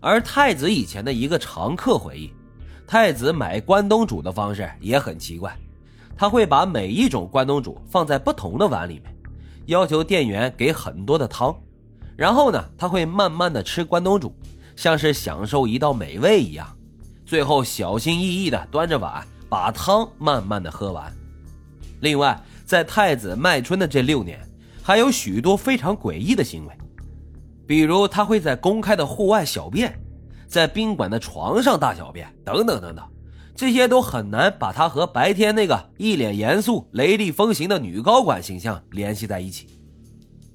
而太子以前的一个常客回忆，太子买关东煮的方式也很奇怪，他会把每一种关东煮放在不同的碗里面，要求店员给很多的汤，然后呢，他会慢慢的吃关东煮，像是享受一道美味一样，最后小心翼翼的端着碗把汤慢慢的喝完。另外，在太子卖春的这六年，还有许多非常诡异的行为。比如他会在公开的户外小便，在宾馆的床上大小便，等等等等，这些都很难把他和白天那个一脸严肃、雷厉风行的女高管形象联系在一起。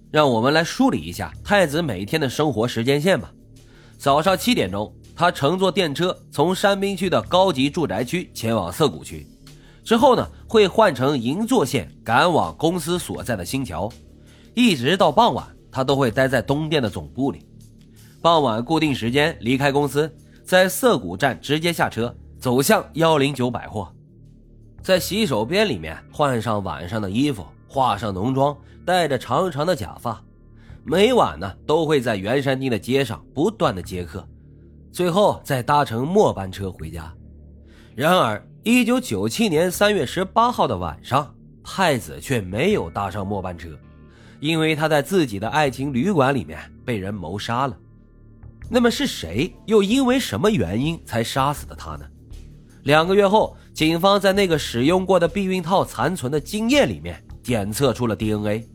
让我们来梳理一下太子每天的生活时间线吧。早上七点钟，他乘坐电车从山滨区的高级住宅区前往涩谷区，之后呢会换乘银座线赶往公司所在的新桥，一直到傍晚。他都会待在东电的总部里，傍晚固定时间离开公司，在涩谷站直接下车，走向幺零九百货，在洗手间里面换上晚上的衣服，化上浓妆，戴着长长的假发，每晚呢都会在元山町的街上不断的接客，最后再搭乘末班车回家。然而，一九九七年三月十八号的晚上，太子却没有搭上末班车。因为他在自己的爱情旅馆里面被人谋杀了，那么是谁又因为什么原因才杀死的他呢？两个月后，警方在那个使用过的避孕套残存的精液里面检测出了 DNA，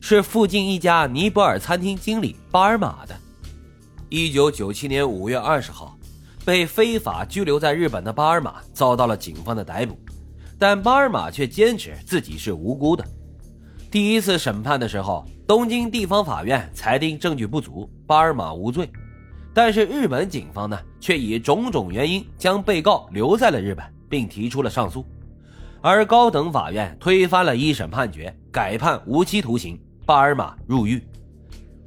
是附近一家尼泊尔餐厅经理巴尔玛的。一九九七年五月二十号，被非法拘留在日本的巴尔玛遭到了警方的逮捕，但巴尔玛却坚持自己是无辜的。第一次审判的时候，东京地方法院裁定证据不足，巴尔玛无罪。但是日本警方呢，却以种种原因将被告留在了日本，并提出了上诉。而高等法院推翻了一审判决，改判无期徒刑，巴尔玛入狱。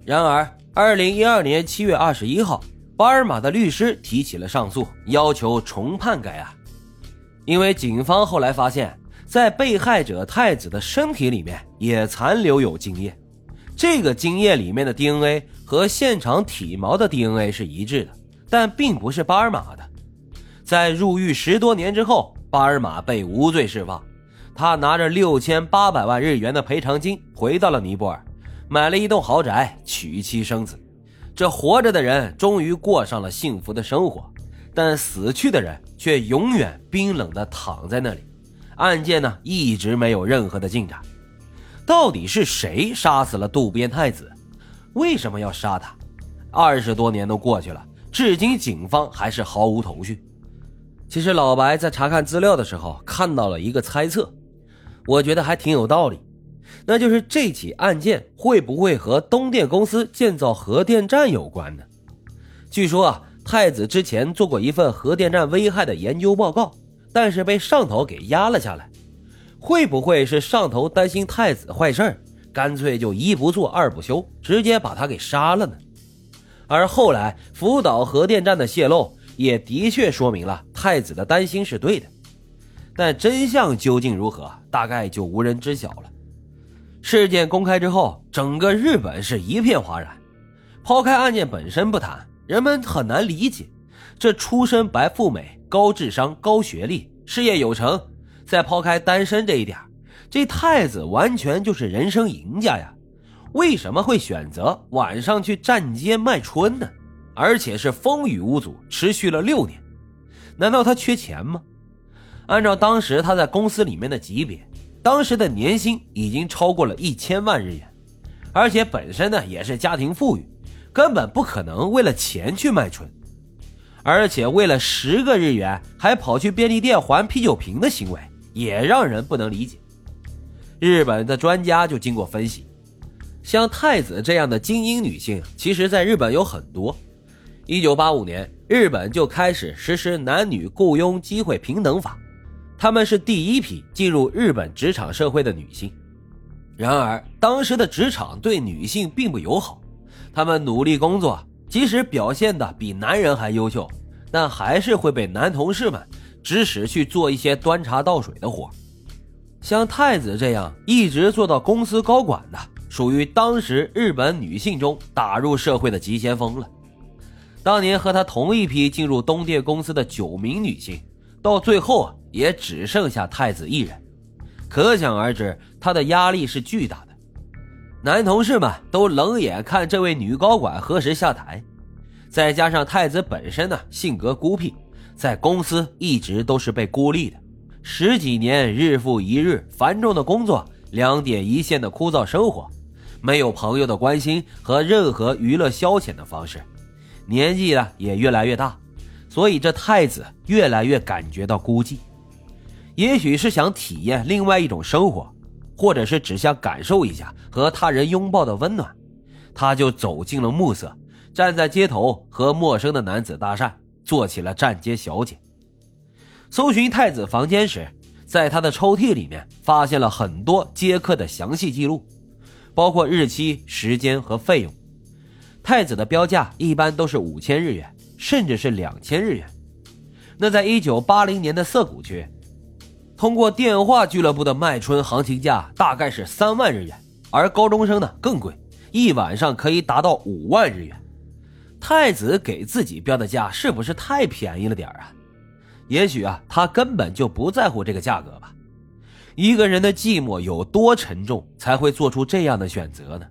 然而，二零一二年七月二十一号，巴尔玛的律师提起了上诉，要求重判该案，因为警方后来发现。在被害者太子的身体里面也残留有精液，这个精液里面的 DNA 和现场体毛的 DNA 是一致的，但并不是巴尔玛的。在入狱十多年之后，巴尔玛被无罪释放，他拿着六千八百万日元的赔偿金回到了尼泊尔，买了一栋豪宅，娶妻生子。这活着的人终于过上了幸福的生活，但死去的人却永远冰冷地躺在那里。案件呢一直没有任何的进展，到底是谁杀死了渡边太子？为什么要杀他？二十多年都过去了，至今警方还是毫无头绪。其实老白在查看资料的时候看到了一个猜测，我觉得还挺有道理，那就是这起案件会不会和东电公司建造核电站有关呢？据说啊，太子之前做过一份核电站危害的研究报告。但是被上头给压了下来，会不会是上头担心太子坏事干脆就一不做二不休，直接把他给杀了呢？而后来福岛核电站的泄露，也的确说明了太子的担心是对的。但真相究竟如何，大概就无人知晓了。事件公开之后，整个日本是一片哗然。抛开案件本身不谈，人们很难理解，这出身白富美。高智商、高学历、事业有成，再抛开单身这一点，这太子完全就是人生赢家呀！为什么会选择晚上去站街卖春呢？而且是风雨无阻，持续了六年。难道他缺钱吗？按照当时他在公司里面的级别，当时的年薪已经超过了一千万日元，而且本身呢也是家庭富裕，根本不可能为了钱去卖春。而且为了十个日元还跑去便利店还啤酒瓶的行为，也让人不能理解。日本的专家就经过分析，像太子这样的精英女性，其实在日本有很多。一九八五年，日本就开始实施男女雇佣机会平等法，她们是第一批进入日本职场社会的女性。然而，当时的职场对女性并不友好，她们努力工作。即使表现的比男人还优秀，但还是会被男同事们指使去做一些端茶倒水的活。像太子这样一直做到公司高管的，属于当时日本女性中打入社会的急先锋了。当年和他同一批进入东电公司的九名女性，到最后啊，也只剩下太子一人，可想而知，他的压力是巨大的。男同事们都冷眼看这位女高管何时下台，再加上太子本身呢性格孤僻，在公司一直都是被孤立的，十几年日复一日繁重的工作，两点一线的枯燥生活，没有朋友的关心和任何娱乐消遣的方式，年纪呢也越来越大，所以这太子越来越感觉到孤寂，也许是想体验另外一种生活。或者是只想感受一下和他人拥抱的温暖，他就走进了暮色，站在街头和陌生的男子搭讪，做起了站街小姐。搜寻太子房间时，在他的抽屉里面发现了很多接客的详细记录，包括日期、时间和费用。太子的标价一般都是五千日元，甚至是两千日元。那在一九八零年的涩谷区。通过电话俱乐部的卖春行情价大概是三万日元，而高中生呢更贵，一晚上可以达到五万日元。太子给自己标的价是不是太便宜了点啊？也许啊，他根本就不在乎这个价格吧。一个人的寂寞有多沉重，才会做出这样的选择呢？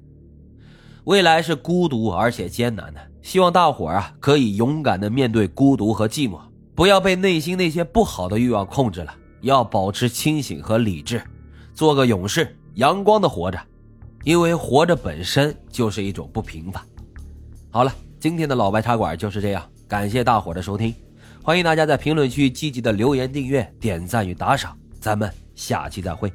未来是孤独而且艰难的，希望大伙啊可以勇敢的面对孤独和寂寞，不要被内心那些不好的欲望控制了。要保持清醒和理智，做个勇士，阳光的活着，因为活着本身就是一种不平凡。好了，今天的老白茶馆就是这样，感谢大伙的收听，欢迎大家在评论区积极的留言、订阅、点赞与打赏，咱们下期再会。